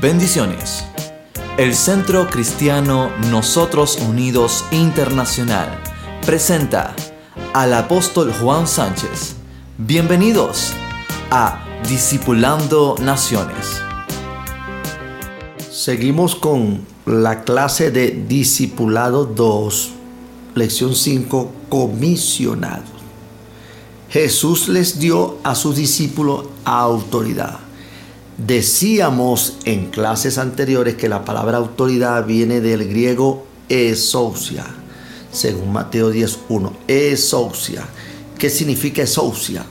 Bendiciones. El Centro Cristiano Nosotros Unidos Internacional presenta al apóstol Juan Sánchez. Bienvenidos a Discipulando Naciones. Seguimos con la clase de Discipulado 2, lección 5, comisionados. Jesús les dio a sus discípulos autoridad. Decíamos en clases anteriores que la palabra autoridad viene del griego esousia, según Mateo 10.1. Esousia. ¿Qué significa esousia?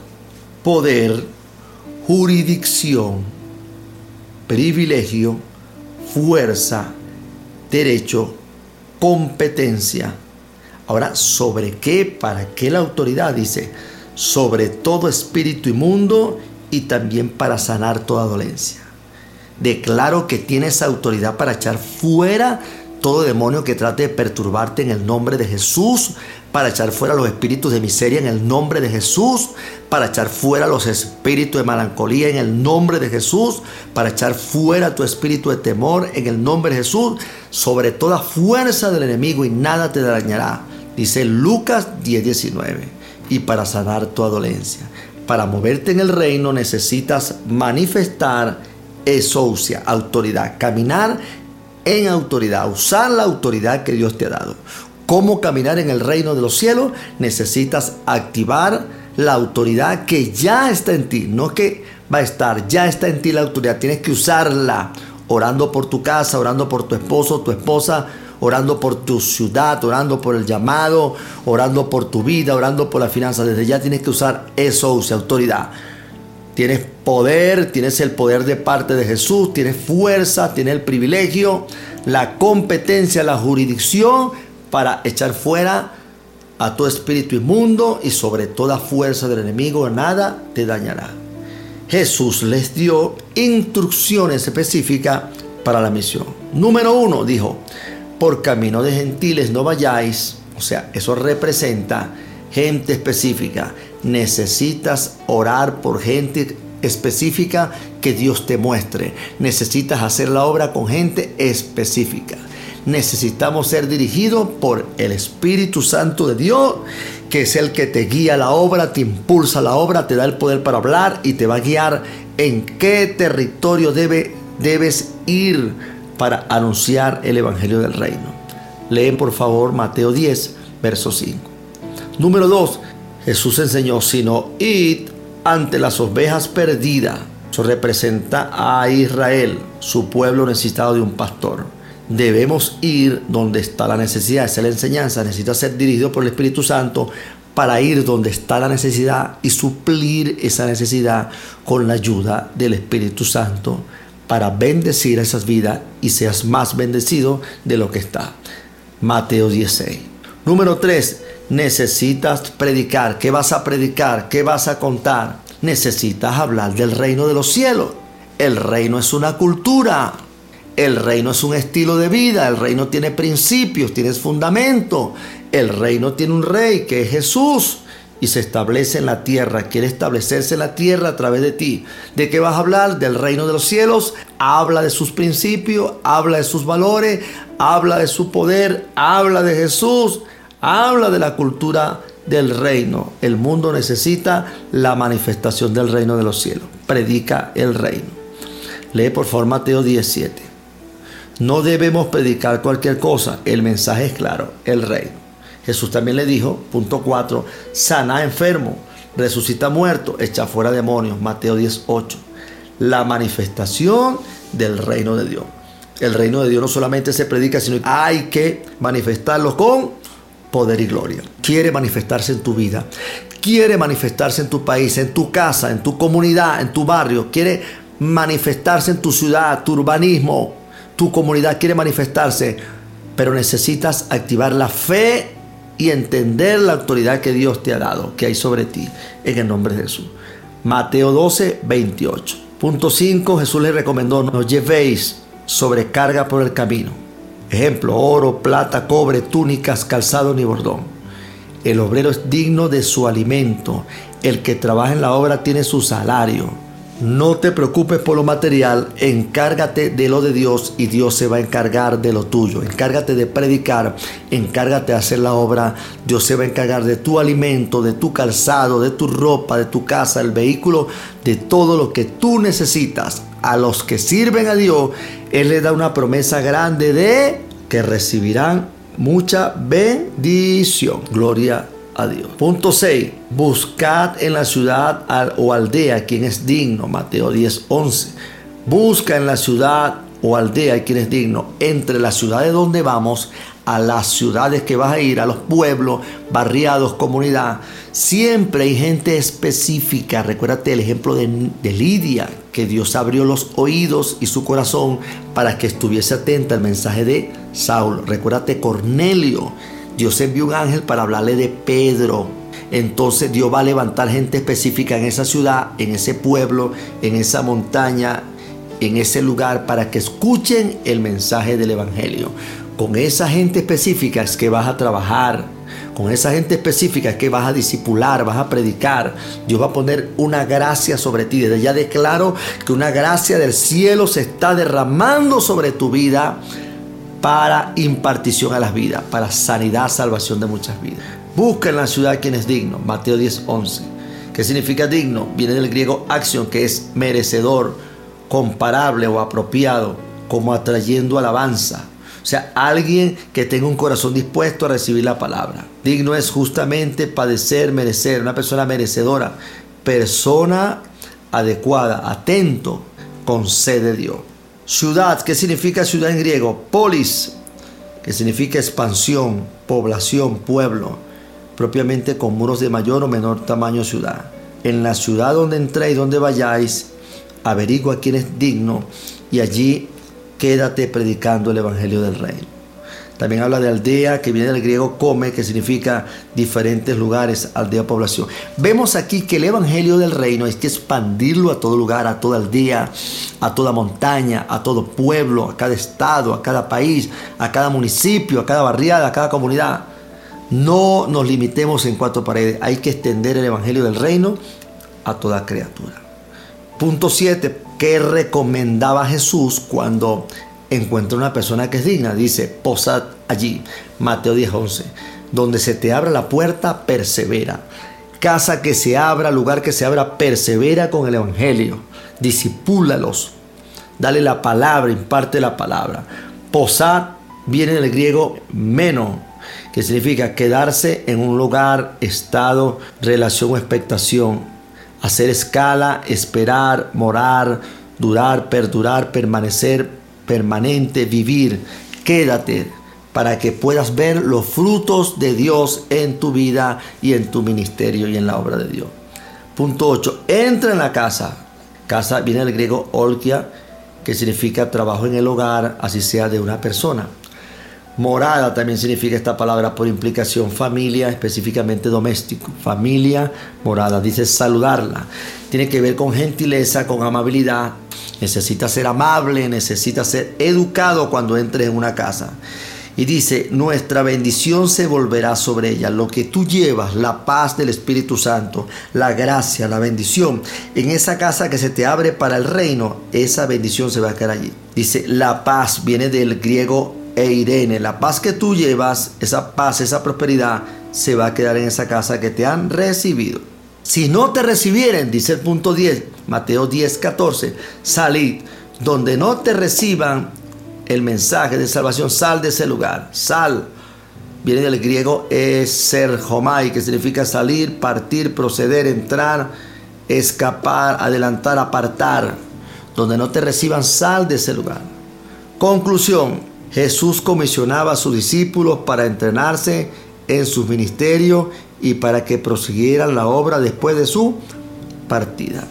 Poder, jurisdicción, privilegio, fuerza, derecho, competencia. Ahora, ¿sobre qué? ¿Para qué la autoridad? Dice, sobre todo espíritu inmundo y también para sanar toda dolencia. Declaro que tienes autoridad para echar fuera todo demonio que trate de perturbarte en el nombre de Jesús, para echar fuera los espíritus de miseria en el nombre de Jesús, para echar fuera los espíritus de melancolía en el nombre de Jesús, para echar fuera tu espíritu de temor en el nombre de Jesús, sobre toda fuerza del enemigo y nada te dañará. Dice Lucas 10:19, y para sanar tu dolencia. Para moverte en el reino necesitas manifestar esousia, autoridad, caminar en autoridad, usar la autoridad que Dios te ha dado. ¿Cómo caminar en el reino de los cielos? Necesitas activar la autoridad que ya está en ti, no que va a estar, ya está en ti la autoridad, tienes que usarla orando por tu casa, orando por tu esposo, tu esposa, orando por tu ciudad, orando por el llamado, orando por tu vida, orando por la finanza. Desde ya tienes que usar eso, use autoridad. Tienes poder, tienes el poder de parte de Jesús, tienes fuerza, tienes el privilegio, la competencia, la jurisdicción para echar fuera a tu espíritu inmundo y sobre toda fuerza del enemigo, nada te dañará. Jesús les dio instrucciones específicas para la misión. Número uno, dijo, por camino de gentiles no vayáis. O sea, eso representa gente específica. Necesitas orar por gente específica que Dios te muestre. Necesitas hacer la obra con gente específica. Necesitamos ser dirigidos por el Espíritu Santo de Dios, que es el que te guía la obra, te impulsa la obra, te da el poder para hablar y te va a guiar en qué territorio debe, debes ir para anunciar el Evangelio del Reino. Leen por favor Mateo 10, verso 5. Número 2. Jesús enseñó, sino id ante las ovejas perdidas. Eso representa a Israel, su pueblo necesitado de un pastor. Debemos ir donde está la necesidad. Esa es la enseñanza. Necesita ser dirigido por el Espíritu Santo para ir donde está la necesidad y suplir esa necesidad con la ayuda del Espíritu Santo para bendecir esas vidas y seas más bendecido de lo que está. Mateo 16. Número 3. Necesitas predicar. ¿Qué vas a predicar? ¿Qué vas a contar? Necesitas hablar del reino de los cielos. El reino es una cultura. El reino es un estilo de vida. El reino tiene principios, tiene fundamento. El reino tiene un rey que es Jesús y se establece en la tierra, quiere establecerse en la tierra a través de ti. ¿De qué vas a hablar? Del reino de los cielos. Habla de sus principios, habla de sus valores, habla de su poder, habla de Jesús, habla de la cultura del reino. El mundo necesita la manifestación del reino de los cielos. Predica el reino. Lee por favor Mateo 17. No debemos predicar cualquier cosa. El mensaje es claro, el reino. Jesús también le dijo, punto 4, sana enfermo, resucita muerto, echa fuera demonios, Mateo 18. La manifestación del reino de Dios. El reino de Dios no solamente se predica, sino que hay que manifestarlo con poder y gloria. Quiere manifestarse en tu vida, quiere manifestarse en tu país, en tu casa, en tu comunidad, en tu barrio, quiere manifestarse en tu ciudad, tu urbanismo, tu comunidad quiere manifestarse, pero necesitas activar la fe y entender la autoridad que Dios te ha dado, que hay sobre ti, en el nombre de Jesús. Mateo 12, 28. Punto 5, Jesús le recomendó, no llevéis sobrecarga por el camino. Ejemplo, oro, plata, cobre, túnicas, calzado ni bordón. El obrero es digno de su alimento. El que trabaja en la obra tiene su salario. No te preocupes por lo material, encárgate de lo de Dios y Dios se va a encargar de lo tuyo. Encárgate de predicar, encárgate de hacer la obra. Dios se va a encargar de tu alimento, de tu calzado, de tu ropa, de tu casa, el vehículo, de todo lo que tú necesitas. A los que sirven a Dios, Él les da una promesa grande de que recibirán mucha bendición. Gloria a Dios. Punto 6. Buscad en la ciudad o aldea quien es digno. Mateo 10, 11. Busca en la ciudad o aldea quien es digno. Entre las ciudades donde vamos, a las ciudades que vas a ir, a los pueblos, barriados, comunidad. Siempre hay gente específica. Recuérdate el ejemplo de, de, Lidia, que Dios abrió los oídos y su corazón para que estuviese atenta al mensaje de Saulo. Recuérdate Cornelio Dios envió un ángel para hablarle de Pedro. Entonces Dios va a levantar gente específica en esa ciudad, en ese pueblo, en esa montaña, en ese lugar, para que escuchen el mensaje del Evangelio. Con esa gente específica es que vas a trabajar. Con esa gente específica es que vas a discipular, vas a predicar. Dios va a poner una gracia sobre ti. Ya declaro que una gracia del cielo se está derramando sobre tu vida para impartición a las vidas, para sanidad, salvación de muchas vidas. Busca en la ciudad quien es digno. Mateo 10, 11. ¿Qué significa digno? Viene del griego acción, que es merecedor, comparable o apropiado, como atrayendo alabanza. O sea, alguien que tenga un corazón dispuesto a recibir la palabra. Digno es justamente padecer, merecer, una persona merecedora, persona adecuada, atento, con sed de Dios. Ciudad, ¿qué significa ciudad en griego? Polis, que significa expansión, población, pueblo, propiamente con muros de mayor o menor tamaño ciudad. En la ciudad donde entréis, donde vayáis, averigua quién es digno y allí quédate predicando el Evangelio del Reino. También habla de aldea, que viene del griego come, que significa diferentes lugares, aldea, población. Vemos aquí que el Evangelio del Reino hay que expandirlo a todo lugar, a toda aldea, a toda montaña, a todo pueblo, a cada estado, a cada país, a cada municipio, a cada barriada, a cada comunidad. No nos limitemos en cuatro paredes, hay que extender el Evangelio del Reino a toda criatura. Punto 7. ¿Qué recomendaba Jesús cuando encuentra una persona que es digna. Dice, posad allí, Mateo 10, 11. Donde se te abra la puerta, persevera. Casa que se abra, lugar que se abra, persevera con el Evangelio. Disipúlalos. Dale la palabra, imparte la palabra. Posad viene del griego meno, que significa quedarse en un lugar, estado, relación o expectación. Hacer escala, esperar, morar, durar, perdurar, permanecer, permanente, vivir. Quédate para que puedas ver los frutos de Dios en tu vida y en tu ministerio y en la obra de Dios. Punto 8. Entra en la casa. Casa viene del griego olkia, que significa trabajo en el hogar, así sea de una persona. Morada también significa esta palabra por implicación familia, específicamente doméstico. Familia, morada, dice saludarla. Tiene que ver con gentileza, con amabilidad. Necesita ser amable, necesita ser educado cuando entres en una casa. Y dice, nuestra bendición se volverá sobre ella. Lo que tú llevas, la paz del Espíritu Santo, la gracia, la bendición, en esa casa que se te abre para el reino, esa bendición se va a quedar allí. Dice, la paz viene del griego e Irene, la paz que tú llevas, esa paz, esa prosperidad, se va a quedar en esa casa que te han recibido. Si no te recibieren, dice el punto 10, Mateo 10, 14, salid. Donde no te reciban el mensaje de salvación, sal de ese lugar. Sal. Viene del griego ser homai, que significa salir, partir, proceder, entrar, escapar, adelantar, apartar. Donde no te reciban, sal de ese lugar. Conclusión, Jesús comisionaba a sus discípulos para entrenarse en sus ministerios y para que prosiguieran la obra después de su partida.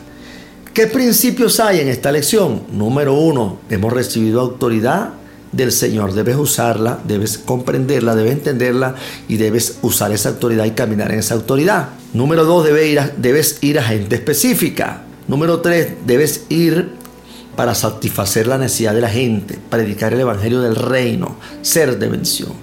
¿Qué principios hay en esta lección? Número uno, hemos recibido autoridad del Señor. Debes usarla, debes comprenderla, debes entenderla y debes usar esa autoridad y caminar en esa autoridad. Número dos, debes ir a, debes ir a gente específica. Número tres, debes ir para satisfacer la necesidad de la gente, predicar el Evangelio del reino, ser de bendición.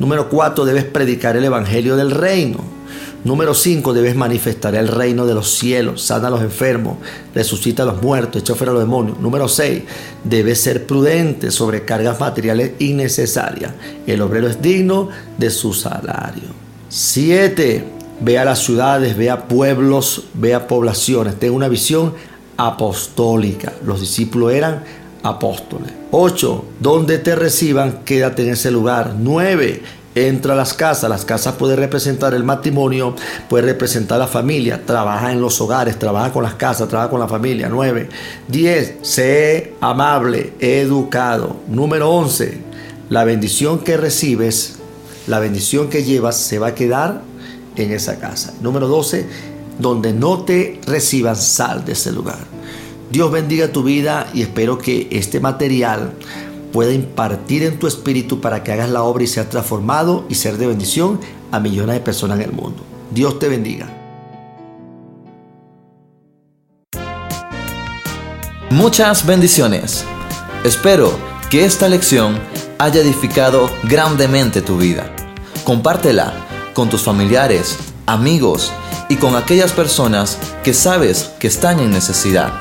Número cuatro, debes predicar el Evangelio del reino. Número 5, debes manifestar el reino de los cielos, sana a los enfermos, resucita a los muertos, echa fuera a los demonios. Número 6, debes ser prudente sobre cargas materiales innecesarias. El obrero es digno de su salario. 7, ve a las ciudades, ve a pueblos, ve a poblaciones. Ten una visión apostólica. Los discípulos eran apóstoles. 8. Donde te reciban, quédate en ese lugar. 9 entra a las casas. Las casas puede representar el matrimonio, puede representar la familia. Trabaja en los hogares, trabaja con las casas, trabaja con la familia. 9. 10. Sé amable, educado. Número 11. La bendición que recibes, la bendición que llevas, se va a quedar en esa casa. Número 12. Donde no te reciban, sal de ese lugar. Dios bendiga tu vida y espero que este material pueda impartir en tu espíritu para que hagas la obra y seas transformado y ser de bendición a millones de personas en el mundo. Dios te bendiga. Muchas bendiciones. Espero que esta lección haya edificado grandemente tu vida. Compártela con tus familiares, amigos y con aquellas personas que sabes que están en necesidad.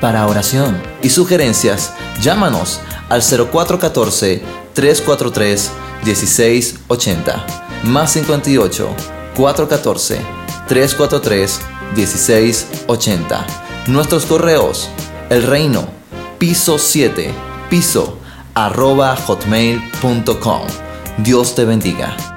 Para oración y sugerencias, llámanos al 0414-343-1680, más 58 414 343 1680. Nuestros correos, el reino, piso 7, piso, arroba hotmail.com. Dios te bendiga.